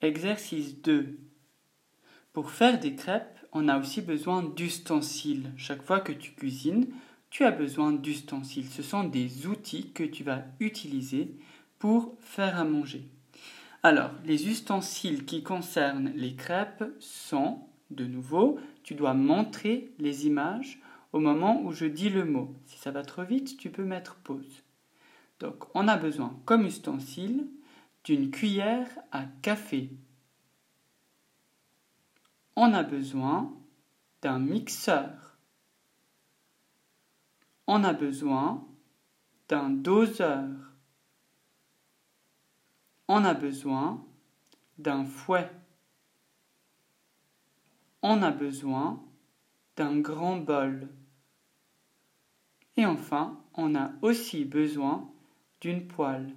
Exercice 2. Pour faire des crêpes, on a aussi besoin d'ustensiles. Chaque fois que tu cuisines, tu as besoin d'ustensiles. Ce sont des outils que tu vas utiliser pour faire à manger. Alors, les ustensiles qui concernent les crêpes sont, de nouveau, tu dois montrer les images au moment où je dis le mot. Si ça va trop vite, tu peux mettre pause. Donc, on a besoin, comme ustensile, d'une cuillère à café. On a besoin d'un mixeur. On a besoin d'un doseur. On a besoin d'un fouet. On a besoin d'un grand bol. Et enfin, on a aussi besoin d'une poêle.